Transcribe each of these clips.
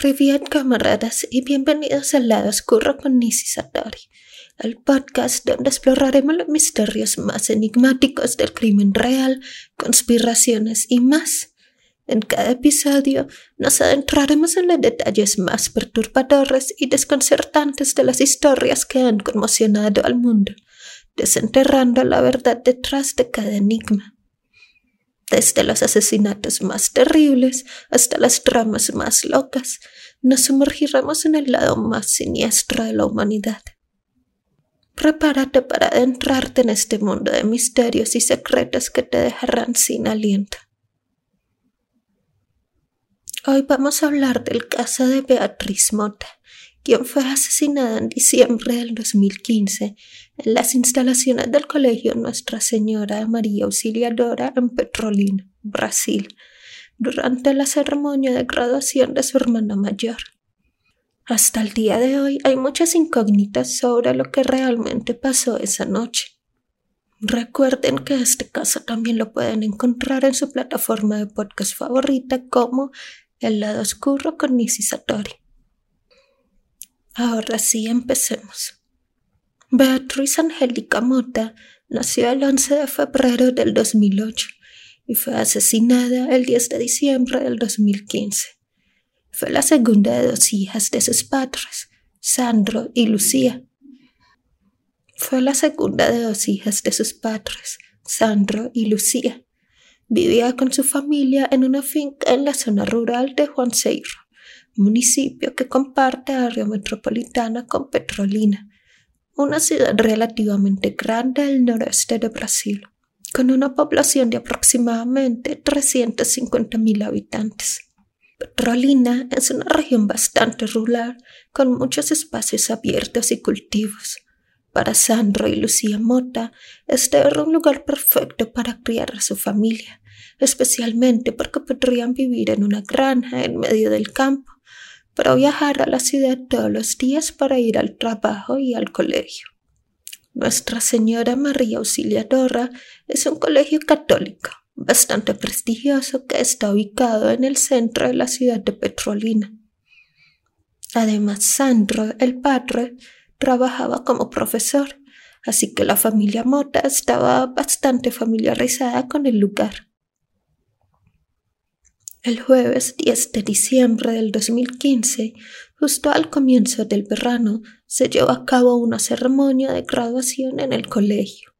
Privet camaradas y bienvenidos al lado oscuro con Nisi Satori, el podcast donde exploraremos los misterios más enigmáticos del crimen real, conspiraciones y más. En cada episodio nos adentraremos en los detalles más perturbadores y desconcertantes de las historias que han conmocionado al mundo, desenterrando la verdad detrás de cada enigma. Desde los asesinatos más terribles hasta las tramas más locas, nos sumergiremos en el lado más siniestro de la humanidad. Prepárate para adentrarte en este mundo de misterios y secretos que te dejarán sin aliento. Hoy vamos a hablar del caso de Beatriz Mota, quien fue asesinada en diciembre del 2015 en las instalaciones del Colegio Nuestra Señora María Auxiliadora en Petrolina, Brasil, durante la ceremonia de graduación de su hermana mayor. Hasta el día de hoy hay muchas incógnitas sobre lo que realmente pasó esa noche. Recuerden que este caso también lo pueden encontrar en su plataforma de podcast favorita como El lado oscuro con Nisi Satori. Ahora sí, empecemos. Beatriz Angélica Mota nació el 11 de febrero del 2008 y fue asesinada el 10 de diciembre del 2015. Fue la segunda de dos hijas de sus padres, Sandro y Lucía. Fue la segunda de dos hijas de sus padres, Sandro y Lucía. Vivía con su familia en una finca en la zona rural de Juan Seiro municipio que comparte área metropolitana con Petrolina, una ciudad relativamente grande al noreste de Brasil, con una población de aproximadamente 350.000 habitantes. Petrolina es una región bastante rural, con muchos espacios abiertos y cultivos. Para Sandro y Lucía Mota, este era un lugar perfecto para criar a su familia, especialmente porque podrían vivir en una granja en medio del campo pero viajar a la ciudad todos los días para ir al trabajo y al colegio. Nuestra Señora María Auxiliadora es un colegio católico bastante prestigioso que está ubicado en el centro de la ciudad de Petrolina. Además, Sandro, el padre, trabajaba como profesor, así que la familia Mota estaba bastante familiarizada con el lugar. El jueves 10 de diciembre del 2015, justo al comienzo del verano, se llevó a cabo una ceremonia de graduación en el colegio.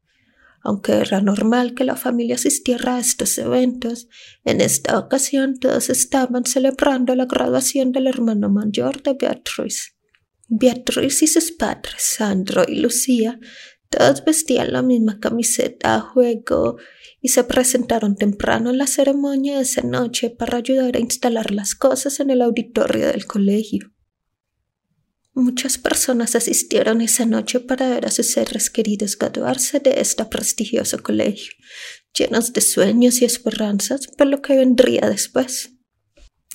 Aunque era normal que la familia asistiera a estos eventos, en esta ocasión todos estaban celebrando la graduación del hermano mayor de Beatriz. Beatriz y sus padres, Sandro y Lucía, todos vestían la misma camiseta a juego y se presentaron temprano en la ceremonia de esa noche para ayudar a instalar las cosas en el auditorio del colegio. Muchas personas asistieron esa noche para ver a sus seres queridos graduarse de este prestigioso colegio, llenos de sueños y esperanzas por lo que vendría después.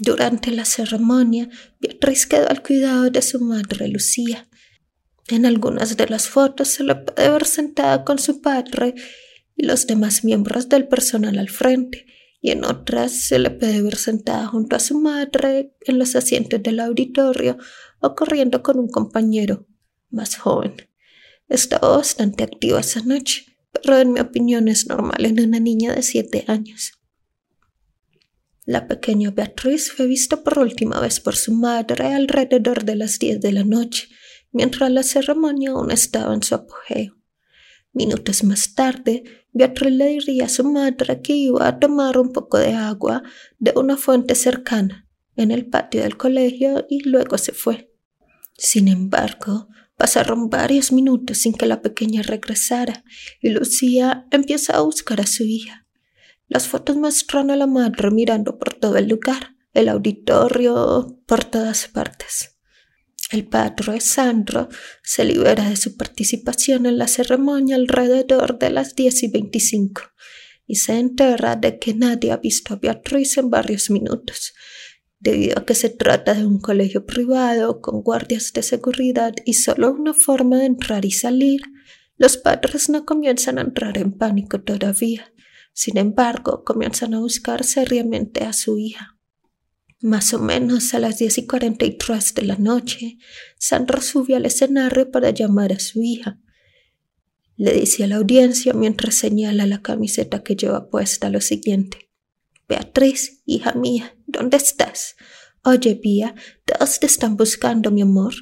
Durante la ceremonia, Beatriz quedó al cuidado de su madre Lucía. En algunas de las fotos se la puede ver sentada con su padre y los demás miembros del personal al frente, y en otras se le puede ver sentada junto a su madre en los asientos del auditorio o corriendo con un compañero más joven. Estaba bastante activa esa noche, pero en mi opinión es normal en una niña de siete años. La pequeña Beatriz fue vista por última vez por su madre alrededor de las diez de la noche, mientras la ceremonia aún estaba en su apogeo. Minutos más tarde, Beatriz le diría a su madre que iba a tomar un poco de agua de una fuente cercana en el patio del colegio y luego se fue. Sin embargo, pasaron varios minutos sin que la pequeña regresara y Lucía empieza a buscar a su hija. Las fotos muestran a la madre mirando por todo el lugar, el auditorio, por todas partes. El padre Sandro se libera de su participación en la ceremonia alrededor de las 10 y 25 y se entera de que nadie ha visto a Beatriz en varios minutos, debido a que se trata de un colegio privado con guardias de seguridad y solo una forma de entrar y salir. Los padres no comienzan a entrar en pánico todavía. Sin embargo, comienzan a buscar seriamente a su hija. Más o menos a las diez y cuarenta y tres de la noche, Sandra subió al escenario para llamar a su hija. Le dice a la audiencia mientras señala la camiseta que lleva puesta lo siguiente. Beatriz, hija mía, ¿dónde estás? Oye, Pía, todos te están buscando, mi amor.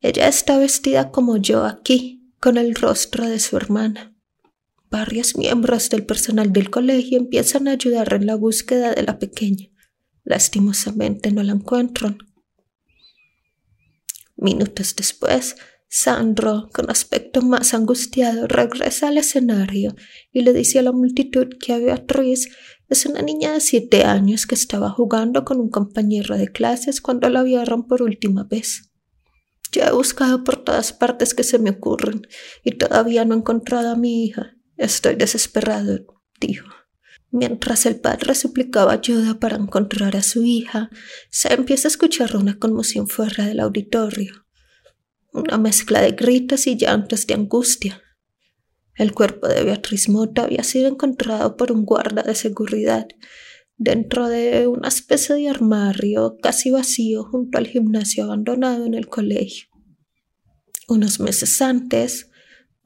Ella está vestida como yo aquí, con el rostro de su hermana. Varios miembros del personal del colegio empiezan a ayudar en la búsqueda de la pequeña. Lastimosamente no la encuentran. Minutos después, Sandro, con aspecto más angustiado, regresa al escenario y le dice a la multitud que Beatriz es una niña de siete años que estaba jugando con un compañero de clases cuando la vieron por última vez. Ya he buscado por todas partes que se me ocurren y todavía no he encontrado a mi hija. Estoy desesperado, dijo. Mientras el padre suplicaba ayuda para encontrar a su hija, se empieza a escuchar una conmoción fuera del auditorio, una mezcla de gritos y llantos de angustia. El cuerpo de Beatriz Mota había sido encontrado por un guarda de seguridad dentro de una especie de armario casi vacío junto al gimnasio abandonado en el colegio. Unos meses antes,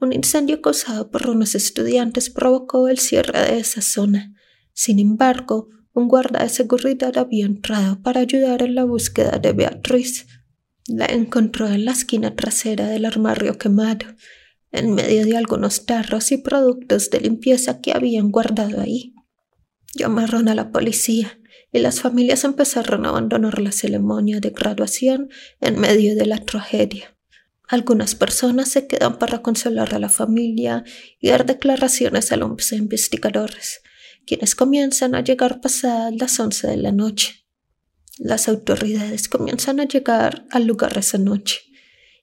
un incendio causado por unos estudiantes provocó el cierre de esa zona. Sin embargo, un guarda de seguridad había entrado para ayudar en la búsqueda de Beatriz. La encontró en la esquina trasera del armario quemado, en medio de algunos tarros y productos de limpieza que habían guardado ahí. Llamaron a la policía y las familias empezaron a abandonar la ceremonia de graduación en medio de la tragedia. Algunas personas se quedan para consolar a la familia y dar declaraciones a los investigadores, quienes comienzan a llegar pasadas las once de la noche. Las autoridades comienzan a llegar al lugar esa noche,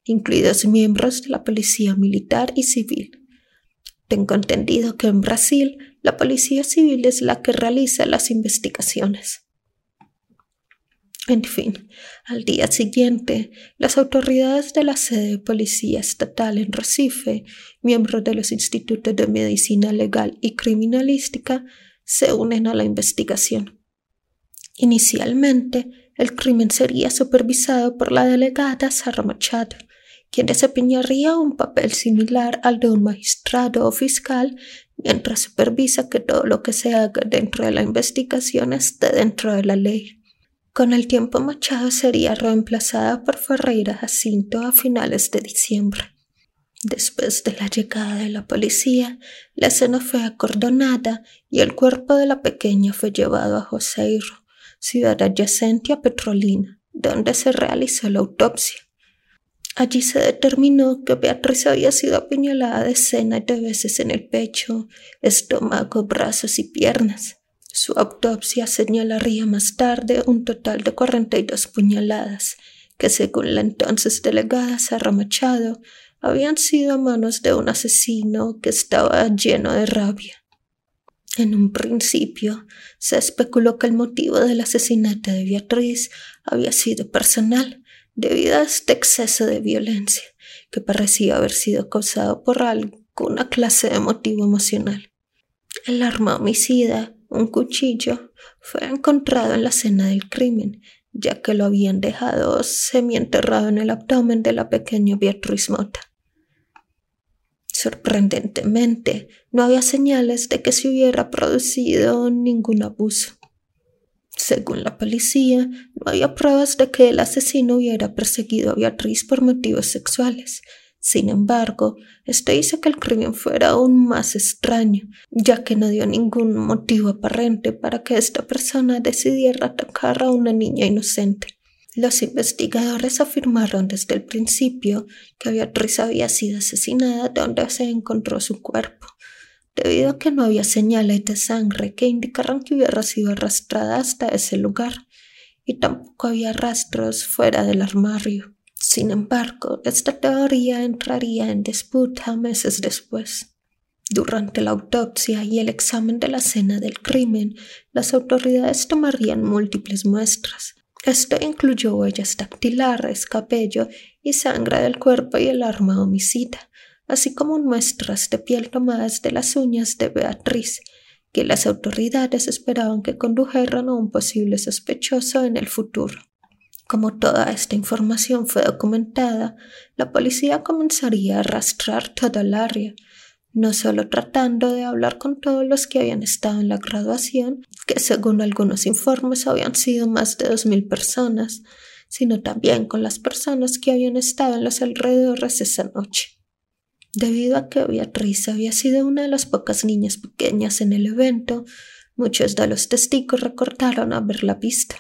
incluidos miembros de la policía militar y civil. Tengo entendido que en Brasil la policía civil es la que realiza las investigaciones. En fin, al día siguiente, las autoridades de la sede de policía estatal en Recife, miembros de los institutos de medicina legal y criminalística, se unen a la investigación. Inicialmente, el crimen sería supervisado por la delegada Sara Machado, quien desempeñaría un papel similar al de un magistrado o fiscal mientras supervisa que todo lo que se haga dentro de la investigación esté dentro de la ley. Con el tiempo Machado sería reemplazada por Ferreira Jacinto a finales de diciembre. Después de la llegada de la policía, la escena fue acordonada y el cuerpo de la pequeña fue llevado a Joseiro, ciudad adyacente a Petrolina, donde se realizó la autopsia. Allí se determinó que Beatriz había sido apuñalada decenas de veces en el pecho, estómago, brazos y piernas. Su autopsia señalaría más tarde un total de 42 puñaladas, que según la entonces delegada Sara Machado, habían sido a manos de un asesino que estaba lleno de rabia. En un principio se especuló que el motivo del asesinato de Beatriz había sido personal, debido a este exceso de violencia, que parecía haber sido causado por alguna clase de motivo emocional. El arma homicida un cuchillo fue encontrado en la escena del crimen, ya que lo habían dejado semienterrado en el abdomen de la pequeña Beatriz Mota. Sorprendentemente, no había señales de que se hubiera producido ningún abuso. Según la policía, no había pruebas de que el asesino hubiera perseguido a Beatriz por motivos sexuales, sin embargo, esto hizo que el crimen fuera aún más extraño, ya que no dio ningún motivo aparente para que esta persona decidiera atacar a una niña inocente. Los investigadores afirmaron desde el principio que Beatriz había sido asesinada donde se encontró su cuerpo, debido a que no había señales de sangre que indicaran que hubiera sido arrastrada hasta ese lugar, y tampoco había rastros fuera del armario. Sin embargo, esta teoría entraría en disputa meses después. Durante la autopsia y el examen de la escena del crimen, las autoridades tomarían múltiples muestras. Esto incluyó huellas dactilares, cabello y sangre del cuerpo y el arma homicida, así como muestras de piel tomadas de las uñas de Beatriz, que las autoridades esperaban que condujeran a un posible sospechoso en el futuro. Como toda esta información fue documentada, la policía comenzaría a arrastrar toda el área, no solo tratando de hablar con todos los que habían estado en la graduación, que según algunos informes habían sido más de 2.000 personas, sino también con las personas que habían estado en los alrededores esa noche. Debido a que Beatriz había sido una de las pocas niñas pequeñas en el evento, muchos de los testigos recordaron haberla visto.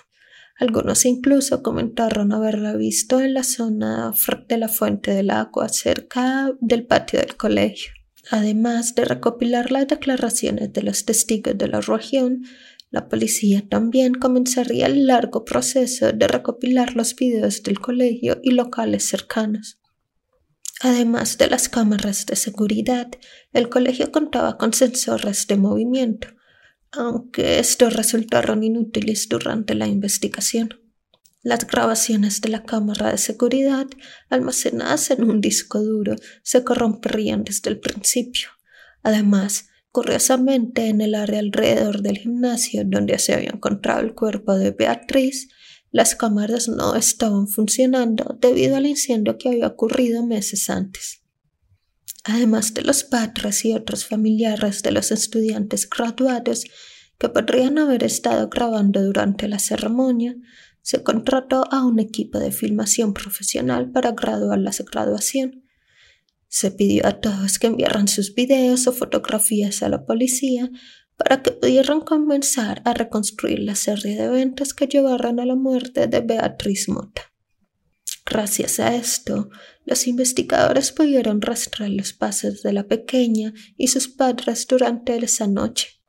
Algunos incluso comentaron haberla visto en la zona de la fuente del agua cerca del patio del colegio. Además de recopilar las declaraciones de los testigos de la región, la policía también comenzaría el largo proceso de recopilar los videos del colegio y locales cercanos. Además de las cámaras de seguridad, el colegio contaba con sensores de movimiento, aunque estos resultaron inútiles durante la investigación. Las grabaciones de la cámara de seguridad, almacenadas en un disco duro, se corromperían desde el principio. Además, curiosamente, en el área alrededor del gimnasio donde se había encontrado el cuerpo de Beatriz, las cámaras no estaban funcionando debido al incendio que había ocurrido meses antes. Además de los padres y otros familiares de los estudiantes graduados que podrían haber estado grabando durante la ceremonia, se contrató a un equipo de filmación profesional para graduar la graduación. Se pidió a todos que enviaran sus videos o fotografías a la policía para que pudieran comenzar a reconstruir la serie de eventos que llevaron a la muerte de Beatriz Mota. Gracias a esto, los investigadores pudieron rastrear los pasos de la pequeña y sus padres durante esa noche.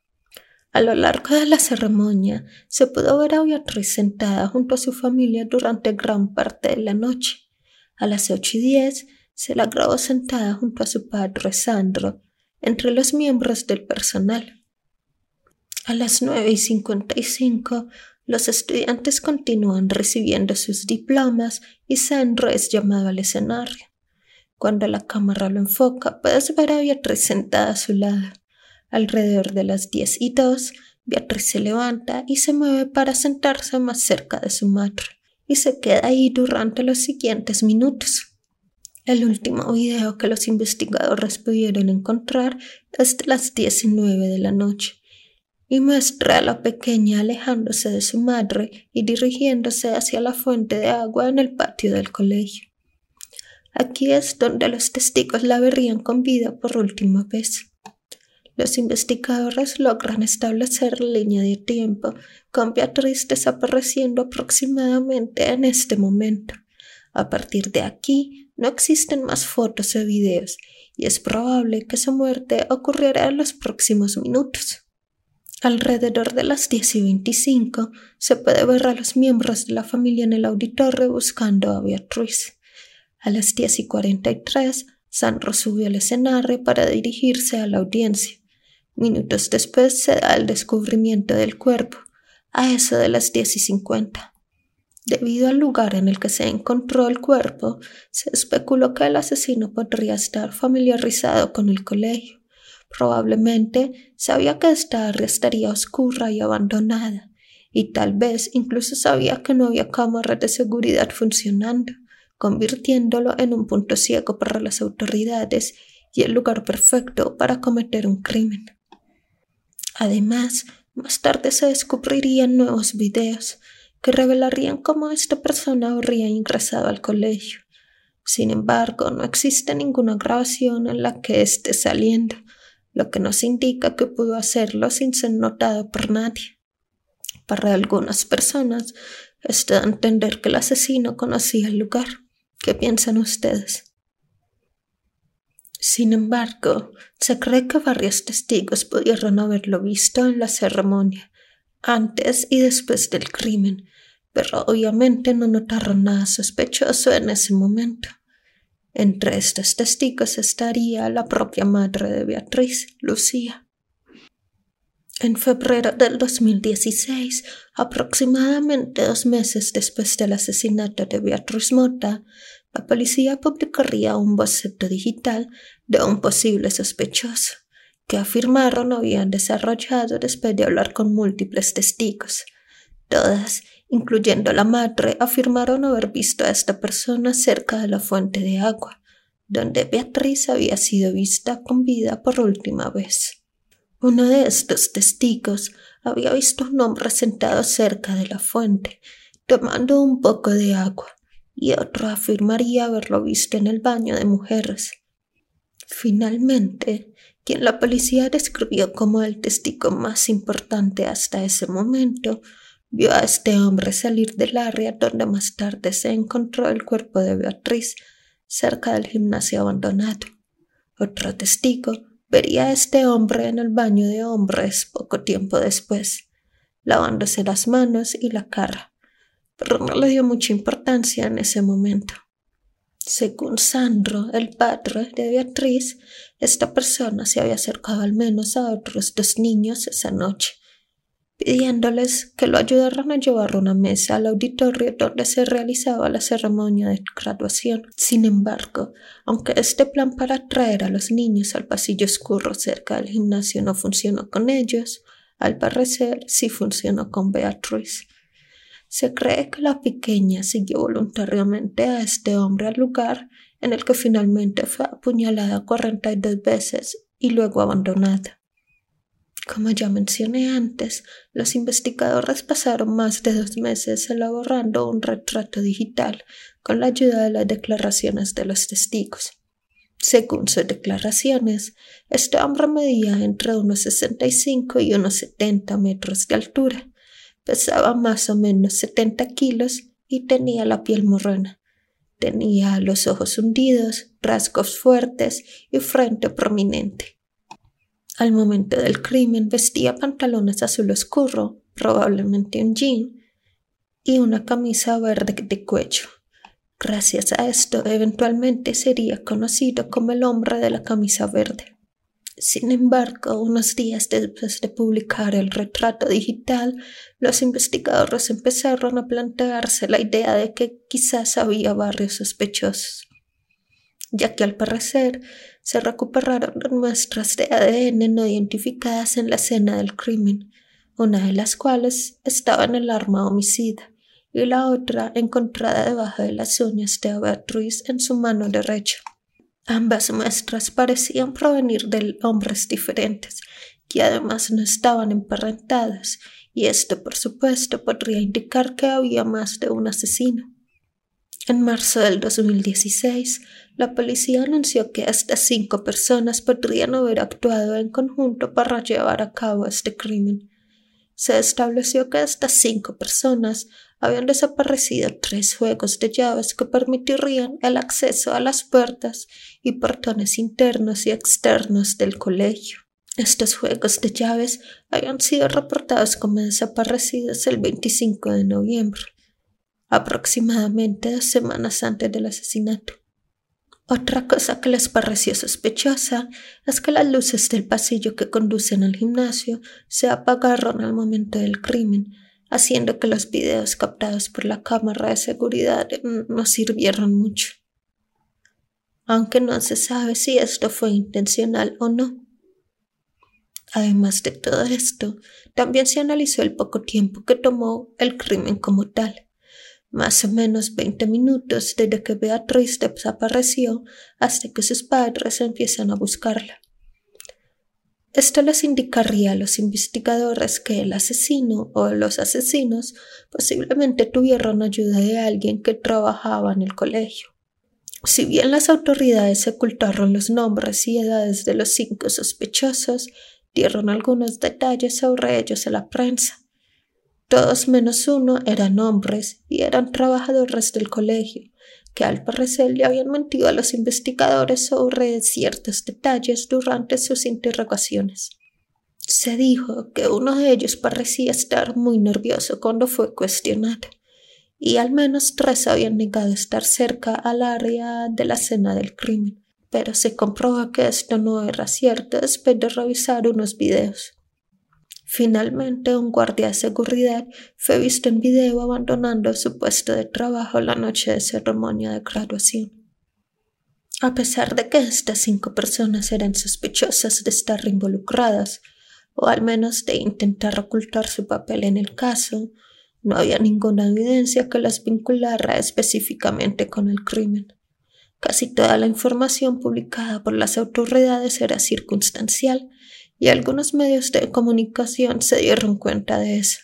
A lo largo de la ceremonia se pudo ver a Beatriz sentada junto a su familia durante gran parte de la noche. A las ocho y diez se la grabó sentada junto a su padre Sandro, entre los miembros del personal. A las nueve y cincuenta y cinco, los estudiantes continúan recibiendo sus diplomas y Sandro es llamado al escenario. Cuando la cámara lo enfoca, puedes ver a Beatriz sentada a su lado. Alrededor de las diez y dos, Beatriz se levanta y se mueve para sentarse más cerca de su madre, y se queda ahí durante los siguientes minutos. El último video que los investigadores pudieron encontrar es de las diecinueve de la noche y muestra a la pequeña alejándose de su madre y dirigiéndose hacia la fuente de agua en el patio del colegio. Aquí es donde los testigos la verían con vida por última vez. Los investigadores logran establecer la línea de tiempo, con Beatriz desapareciendo aproximadamente en este momento. A partir de aquí, no existen más fotos o videos, y es probable que su muerte ocurriera en los próximos minutos. Alrededor de las 10 y 25 se puede ver a los miembros de la familia en el auditorio buscando a Beatriz. A las 10 y 43, Sandro subió al escenario para dirigirse a la audiencia. Minutos después se da el descubrimiento del cuerpo, a eso de las 10 y 50. Debido al lugar en el que se encontró el cuerpo, se especuló que el asesino podría estar familiarizado con el colegio. Probablemente sabía que esta área estaría oscura y abandonada, y tal vez incluso sabía que no había cámaras de seguridad funcionando, convirtiéndolo en un punto ciego para las autoridades y el lugar perfecto para cometer un crimen. Además, más tarde se descubrirían nuevos videos que revelarían cómo esta persona habría ingresado al colegio. Sin embargo, no existe ninguna grabación en la que esté saliendo, lo que nos indica que pudo hacerlo sin ser notado por nadie. Para algunas personas, esto da a entender que el asesino conocía el lugar. ¿Qué piensan ustedes? Sin embargo, se cree que varios testigos pudieron haberlo visto en la ceremonia, antes y después del crimen, pero obviamente no notaron nada sospechoso en ese momento. Entre estos testigos estaría la propia madre de Beatriz, Lucía. En febrero del 2016, aproximadamente dos meses después del asesinato de Beatriz Mota, la policía publicaría un boceto digital de un posible sospechoso, que afirmaron habían desarrollado después de hablar con múltiples testigos. Todas, incluyendo la madre, afirmaron haber visto a esta persona cerca de la fuente de agua, donde Beatriz había sido vista con vida por última vez. Uno de estos testigos había visto a un hombre sentado cerca de la fuente, tomando un poco de agua, y otro afirmaría haberlo visto en el baño de mujeres. Finalmente, quien la policía describió como el testigo más importante hasta ese momento, vio a este hombre salir del área donde más tarde se encontró el cuerpo de Beatriz cerca del gimnasio abandonado. Otro testigo vería a este hombre en el baño de hombres poco tiempo después, lavándose las manos y la cara, pero no le dio mucha importancia en ese momento. Según Sandro, el padre de Beatriz, esta persona se había acercado al menos a otros dos niños esa noche pidiéndoles que lo ayudaran a llevar una mesa al auditorio donde se realizaba la ceremonia de graduación. Sin embargo, aunque este plan para traer a los niños al pasillo oscuro cerca del gimnasio no funcionó con ellos, al parecer sí funcionó con Beatriz. Se cree que la pequeña siguió voluntariamente a este hombre al lugar en el que finalmente fue apuñalada 42 veces y luego abandonada. Como ya mencioné antes, los investigadores pasaron más de dos meses elaborando un retrato digital con la ayuda de las declaraciones de los testigos. Según sus declaraciones, este hombre medía entre unos 65 y unos 70 metros de altura, pesaba más o menos 70 kilos y tenía la piel morrona. Tenía los ojos hundidos, rasgos fuertes y frente prominente. Al momento del crimen vestía pantalones azul oscuro, probablemente un jean, y una camisa verde de cuello. Gracias a esto, eventualmente sería conocido como el hombre de la camisa verde. Sin embargo, unos días después de publicar el retrato digital, los investigadores empezaron a plantearse la idea de que quizás había varios sospechosos, ya que al parecer se recuperaron muestras de ADN no identificadas en la escena del crimen, una de las cuales estaba en el arma homicida y la otra encontrada debajo de las uñas de Beatriz en su mano derecha. Ambas muestras parecían provenir de hombres diferentes, que además no estaban emparentados, y esto por supuesto podría indicar que había más de un asesino. En marzo del 2016, la policía anunció que hasta cinco personas podrían haber actuado en conjunto para llevar a cabo este crimen. Se estableció que estas cinco personas habían desaparecido tres juegos de llaves que permitirían el acceso a las puertas y portones internos y externos del colegio. Estos juegos de llaves habían sido reportados como desaparecidos el 25 de noviembre aproximadamente dos semanas antes del asesinato. Otra cosa que les pareció sospechosa es que las luces del pasillo que conducen al gimnasio se apagaron al momento del crimen, haciendo que los videos captados por la cámara de seguridad no sirvieron mucho. Aunque no se sabe si esto fue intencional o no. Además de todo esto, también se analizó el poco tiempo que tomó el crimen como tal más o menos veinte minutos desde que Beatriz desapareció hasta que sus padres empiezan a buscarla. Esto les indicaría a los investigadores que el asesino o los asesinos posiblemente tuvieron ayuda de alguien que trabajaba en el colegio. Si bien las autoridades ocultaron los nombres y edades de los cinco sospechosos, dieron algunos detalles sobre ellos a la prensa. Todos menos uno eran hombres y eran trabajadores del colegio, que al parecer le habían mentido a los investigadores sobre ciertos detalles durante sus interrogaciones. Se dijo que uno de ellos parecía estar muy nervioso cuando fue cuestionado, y al menos tres habían negado estar cerca al área de la escena del crimen, pero se comprobó que esto no era cierto después de revisar unos videos. Finalmente, un guardia de seguridad fue visto en video abandonando su puesto de trabajo la noche de ceremonia de graduación. A pesar de que estas cinco personas eran sospechosas de estar involucradas, o al menos de intentar ocultar su papel en el caso, no había ninguna evidencia que las vinculara específicamente con el crimen. Casi toda la información publicada por las autoridades era circunstancial y algunos medios de comunicación se dieron cuenta de eso.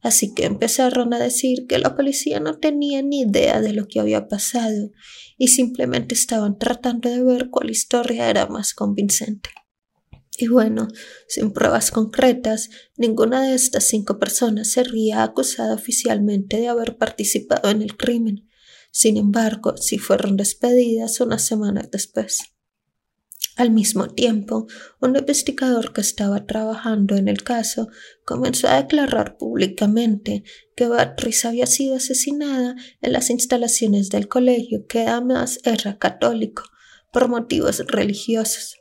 Así que empezaron a decir que la policía no tenía ni idea de lo que había pasado y simplemente estaban tratando de ver cuál historia era más convincente. Y bueno, sin pruebas concretas, ninguna de estas cinco personas sería acusada oficialmente de haber participado en el crimen. Sin embargo, sí fueron despedidas unas semanas después. Al mismo tiempo, un investigador que estaba trabajando en el caso comenzó a declarar públicamente que Beatriz había sido asesinada en las instalaciones del colegio, que además era católico, por motivos religiosos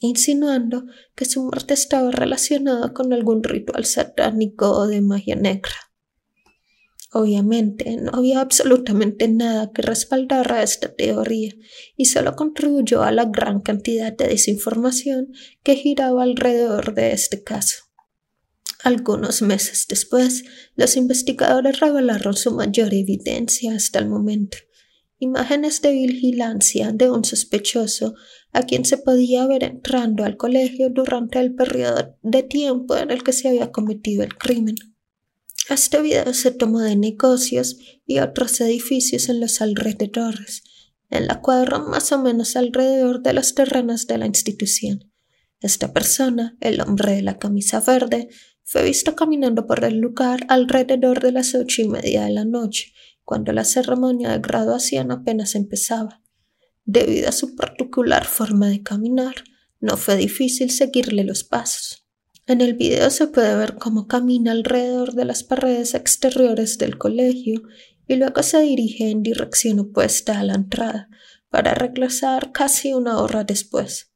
insinuando que su muerte estaba relacionada con algún ritual satánico o de magia negra. Obviamente, no había absolutamente nada que respaldara esta teoría y solo contribuyó a la gran cantidad de desinformación que giraba alrededor de este caso. Algunos meses después, los investigadores revelaron su mayor evidencia hasta el momento, imágenes de vigilancia de un sospechoso a quien se podía ver entrando al colegio durante el periodo de tiempo en el que se había cometido el crimen. Este video se tomó de negocios y otros edificios en los alrededores, en la cuadra más o menos alrededor de los terrenos de la institución. Esta persona, el hombre de la camisa verde, fue visto caminando por el lugar alrededor de las ocho y media de la noche cuando la ceremonia de graduación apenas empezaba. Debido a su particular forma de caminar, no fue difícil seguirle los pasos. En el video se puede ver cómo camina alrededor de las paredes exteriores del colegio y luego se dirige en dirección opuesta a la entrada para regresar casi una hora después.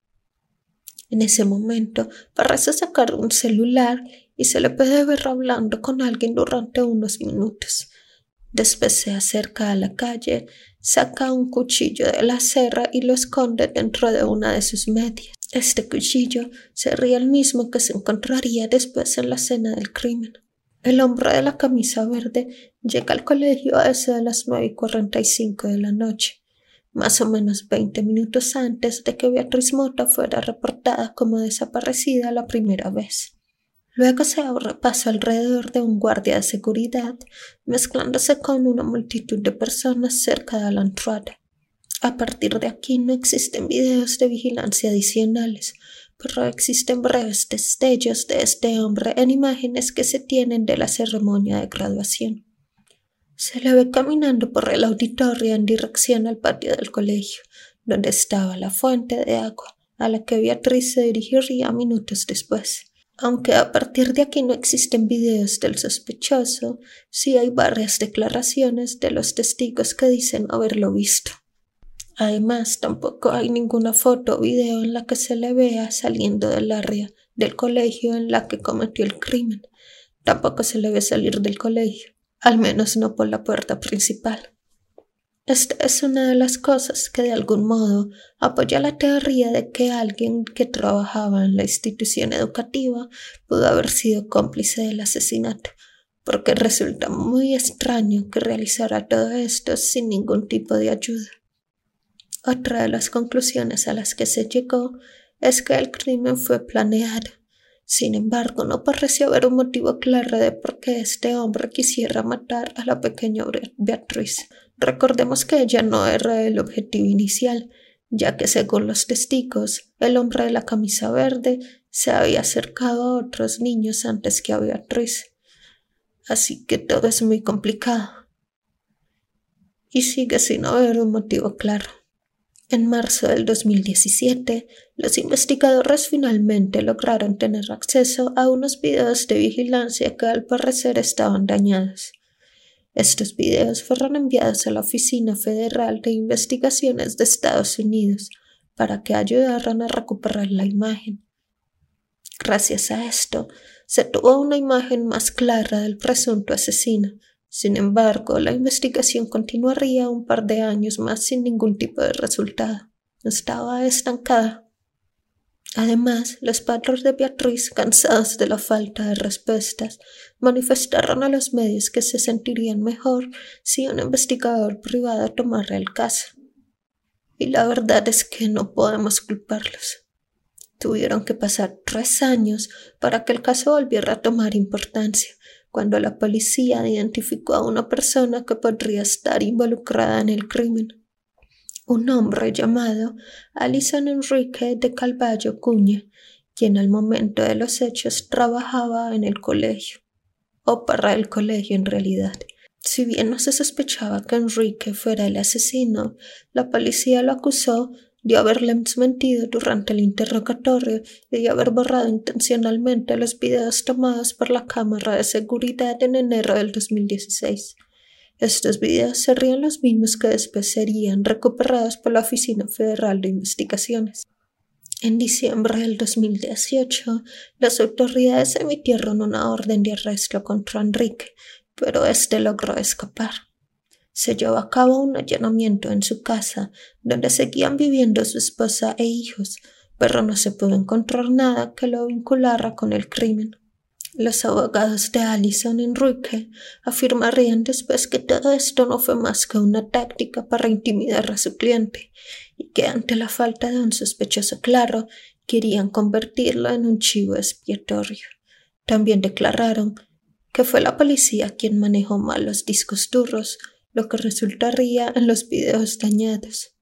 En ese momento parece sacar un celular y se le puede ver hablando con alguien durante unos minutos. Después se acerca a la calle, saca un cuchillo de la serra y lo esconde dentro de una de sus medias. Este cuchillo sería el mismo que se encontraría después en la escena del crimen. El hombre de la camisa verde llega al colegio a eso de las nueve y cuarenta y cinco de la noche, más o menos veinte minutos antes de que Beatriz Mota fuera reportada como desaparecida la primera vez. Luego se abre paso alrededor de un guardia de seguridad, mezclándose con una multitud de personas cerca de la entrada. A partir de aquí no existen videos de vigilancia adicionales, pero existen breves destellos de este hombre en imágenes que se tienen de la ceremonia de graduación. Se le ve caminando por el auditorio en dirección al patio del colegio, donde estaba la fuente de agua, a la que Beatriz se dirigiría minutos después. Aunque a partir de aquí no existen videos del sospechoso, sí hay varias declaraciones de los testigos que dicen haberlo visto. Además, tampoco hay ninguna foto o video en la que se le vea saliendo del área del colegio en la que cometió el crimen. Tampoco se le ve salir del colegio, al menos no por la puerta principal. Esta es una de las cosas que de algún modo apoya la teoría de que alguien que trabajaba en la institución educativa pudo haber sido cómplice del asesinato, porque resulta muy extraño que realizara todo esto sin ningún tipo de ayuda. Otra de las conclusiones a las que se llegó es que el crimen fue planeado. Sin embargo, no pareció haber un motivo claro de por qué este hombre quisiera matar a la pequeña Beatriz. Recordemos que ella no era el objetivo inicial, ya que según los testigos, el hombre de la camisa verde se había acercado a otros niños antes que a Beatriz. Así que todo es muy complicado. Y sigue sin haber un motivo claro. En marzo del 2017, los investigadores finalmente lograron tener acceso a unos videos de vigilancia que al parecer estaban dañados. Estos videos fueron enviados a la Oficina Federal de Investigaciones de Estados Unidos para que ayudaran a recuperar la imagen. Gracias a esto, se tuvo una imagen más clara del presunto asesino, Sin embargo, la investigación continuaría un par de años más sin ningún tipo de resultado. Estaba estancada. Además, los padres de Beatriz, cansados de la falta de respuestas, manifestaron a los medios que se sentirían mejor si un investigador privado tomara el caso. Y la verdad es que no podemos culparlos. Tuvieron que pasar tres años para que el caso volviera a tomar importancia, cuando la policía identificó a una persona que podría estar involucrada en el crimen. Un hombre llamado Alison Enrique de Calvallo Cuña, quien al momento de los hechos trabajaba en el colegio, o para el colegio en realidad. Si bien no se sospechaba que Enrique fuera el asesino, la policía lo acusó de haberle mentido durante el interrogatorio y de haber borrado intencionalmente los videos tomados por la cámara de seguridad en enero del 2016. Estos videos serían los mismos que después serían recuperados por la Oficina Federal de Investigaciones. En diciembre del 2018, las autoridades emitieron una orden de arresto contra Enrique, pero este logró escapar se llevó a cabo un allanamiento en su casa, donde seguían viviendo su esposa e hijos, pero no se pudo encontrar nada que lo vinculara con el crimen. Los abogados de Alison Enrique afirmarían después que todo esto no fue más que una táctica para intimidar a su cliente y que ante la falta de un sospechoso claro querían convertirlo en un chivo expiatorio. También declararon que fue la policía quien manejó mal los discos duros lo que resultaría en los videos dañados.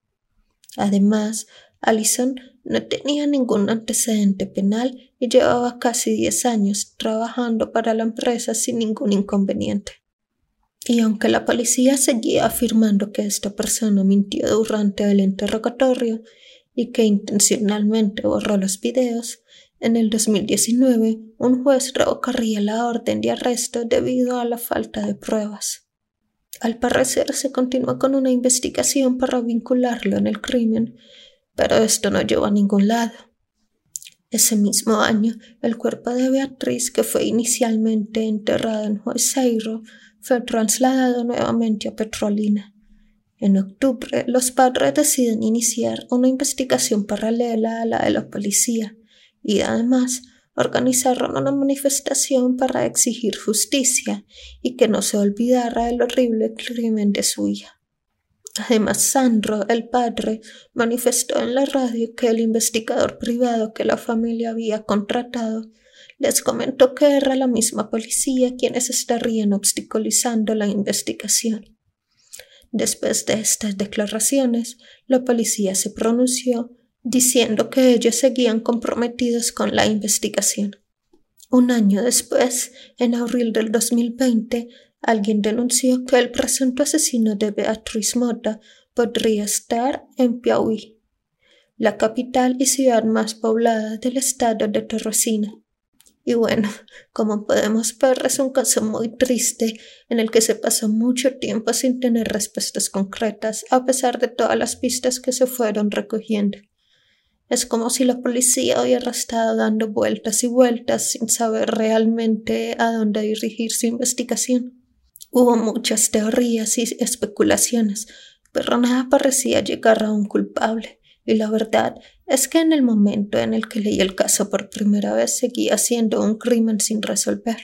Además, Allison no tenía ningún antecedente penal y llevaba casi 10 años trabajando para la empresa sin ningún inconveniente. Y aunque la policía seguía afirmando que esta persona mintió durante el interrogatorio y que intencionalmente borró los videos, en el 2019 un juez revocaría la orden de arresto debido a la falta de pruebas. Al parecer se continúa con una investigación para vincularlo en el crimen, pero esto no lleva a ningún lado. Ese mismo año, el cuerpo de Beatriz, que fue inicialmente enterrado en Juazeiro, fue trasladado nuevamente a Petrolina. En octubre, los padres deciden iniciar una investigación paralela a la de la policía y además organizaron una manifestación para exigir justicia y que no se olvidara el horrible crimen de su hija. Además, Sandro, el padre, manifestó en la radio que el investigador privado que la familia había contratado les comentó que era la misma policía quienes estarían obstaculizando la investigación. Después de estas declaraciones, la policía se pronunció diciendo que ellos seguían comprometidos con la investigación. Un año después, en abril del 2020, alguien denunció que el presunto asesino de Beatriz Mota podría estar en Piauí, la capital y ciudad más poblada del estado de Torresina. Y bueno, como podemos ver, es un caso muy triste en el que se pasó mucho tiempo sin tener respuestas concretas, a pesar de todas las pistas que se fueron recogiendo. Es como si la policía hubiera estado dando vueltas y vueltas sin saber realmente a dónde dirigir su investigación. Hubo muchas teorías y especulaciones, pero nada parecía llegar a un culpable. Y la verdad es que en el momento en el que leí el caso por primera vez seguía siendo un crimen sin resolver.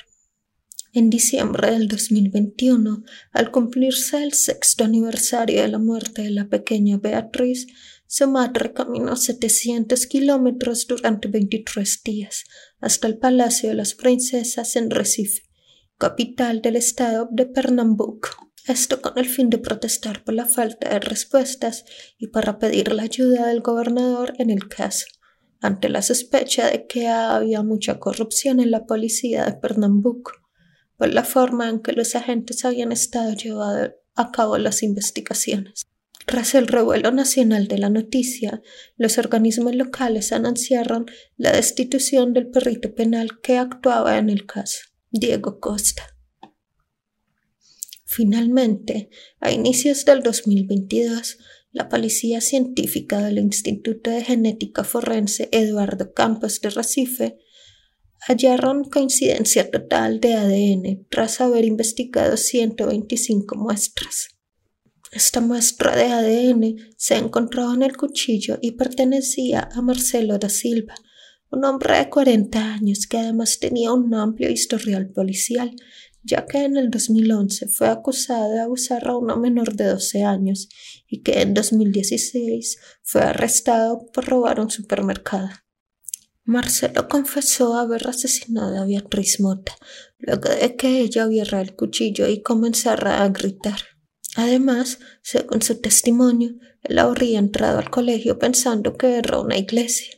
En diciembre del 2021, al cumplirse el sexto aniversario de la muerte de la pequeña Beatriz, su madre caminó 700 kilómetros durante 23 días hasta el Palacio de las Princesas en Recife, capital del estado de Pernambuco. Esto con el fin de protestar por la falta de respuestas y para pedir la ayuda del gobernador en el caso, ante la sospecha de que había mucha corrupción en la policía de Pernambuco, por la forma en que los agentes habían estado llevando a cabo las investigaciones. Tras el revuelo nacional de la noticia, los organismos locales anunciaron la destitución del perrito penal que actuaba en el caso, Diego Costa. Finalmente, a inicios del 2022, la Policía Científica del Instituto de Genética Forense Eduardo Campos de Recife hallaron coincidencia total de ADN tras haber investigado 125 muestras. Esta muestra de ADN se encontró en el cuchillo y pertenecía a Marcelo da Silva, un hombre de 40 años que además tenía un amplio historial policial, ya que en el 2011 fue acusado de abusar a una menor de 12 años y que en 2016 fue arrestado por robar un supermercado. Marcelo confesó haber asesinado a Beatriz Mota, luego de que ella abriera el cuchillo y comenzara a gritar. Además, según su testimonio, él habría entrado al colegio pensando que era una iglesia.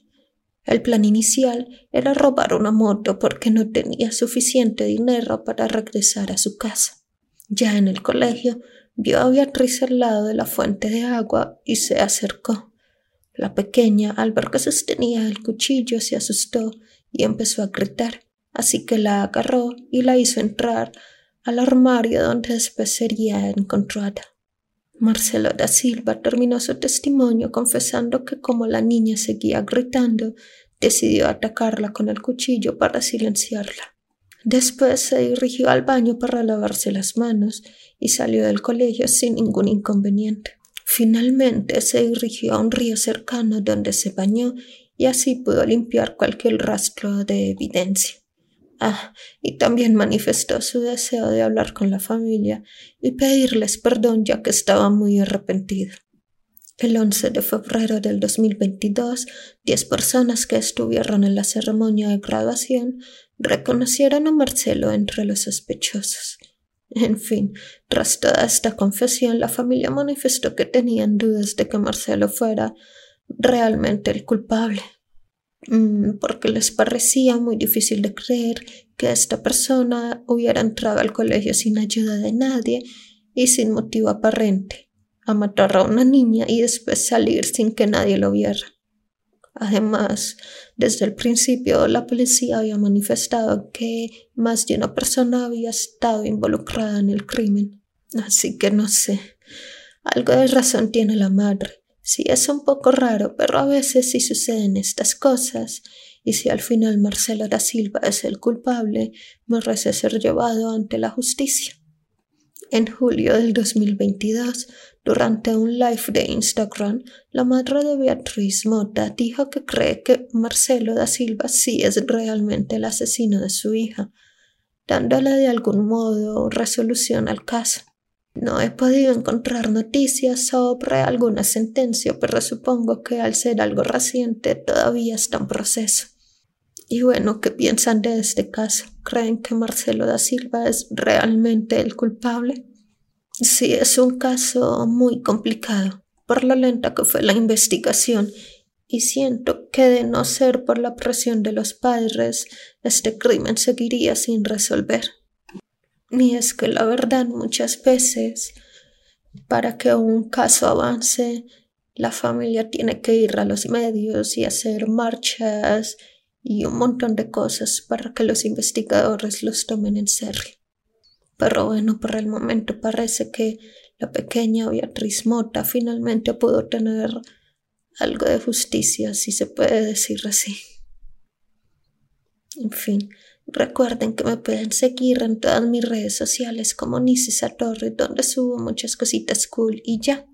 El plan inicial era robar una moto porque no tenía suficiente dinero para regresar a su casa. Ya en el colegio, vio a Beatriz al lado de la fuente de agua y se acercó. La pequeña, al ver que sostenía el cuchillo, se asustó y empezó a gritar, así que la agarró y la hizo entrar al armario donde después sería encontrada. Marcelo da Silva terminó su testimonio confesando que como la niña seguía gritando, decidió atacarla con el cuchillo para silenciarla. Después se dirigió al baño para lavarse las manos y salió del colegio sin ningún inconveniente. Finalmente se dirigió a un río cercano donde se bañó y así pudo limpiar cualquier rastro de evidencia. Ah, y también manifestó su deseo de hablar con la familia y pedirles perdón ya que estaba muy arrepentido. El 11 de febrero del 2022, diez personas que estuvieron en la ceremonia de graduación reconocieron a Marcelo entre los sospechosos. En fin, tras toda esta confesión, la familia manifestó que tenían dudas de que Marcelo fuera realmente el culpable, porque les parecía muy difícil de creer que esta persona hubiera entrado al colegio sin ayuda de nadie y sin motivo aparente, a matar a una niña y después salir sin que nadie lo viera. Además, desde el principio la policía había manifestado que más de una persona había estado involucrada en el crimen. Así que no sé. Algo de razón tiene la madre. Sí, es un poco raro, pero a veces sí suceden estas cosas. Y si al final Marcelo da Silva es el culpable, merece ser llevado ante la justicia. En julio del 2022, durante un live de Instagram, la madre de Beatriz Mota dijo que cree que Marcelo da Silva sí es realmente el asesino de su hija, dándole de algún modo resolución al caso. No he podido encontrar noticias sobre alguna sentencia, pero supongo que al ser algo reciente todavía está en proceso. Y bueno, ¿qué piensan de este caso? ¿Creen que Marcelo da Silva es realmente el culpable? Sí, es un caso muy complicado por lo lenta que fue la investigación y siento que de no ser por la presión de los padres, este crimen seguiría sin resolver. Y es que la verdad muchas veces, para que un caso avance, la familia tiene que ir a los medios y hacer marchas y un montón de cosas para que los investigadores los tomen en serio. Pero bueno, por el momento parece que la pequeña Beatriz Mota finalmente pudo tener algo de justicia, si se puede decir así. En fin, recuerden que me pueden seguir en todas mis redes sociales como Nisi Satori, donde subo muchas cositas cool y ya.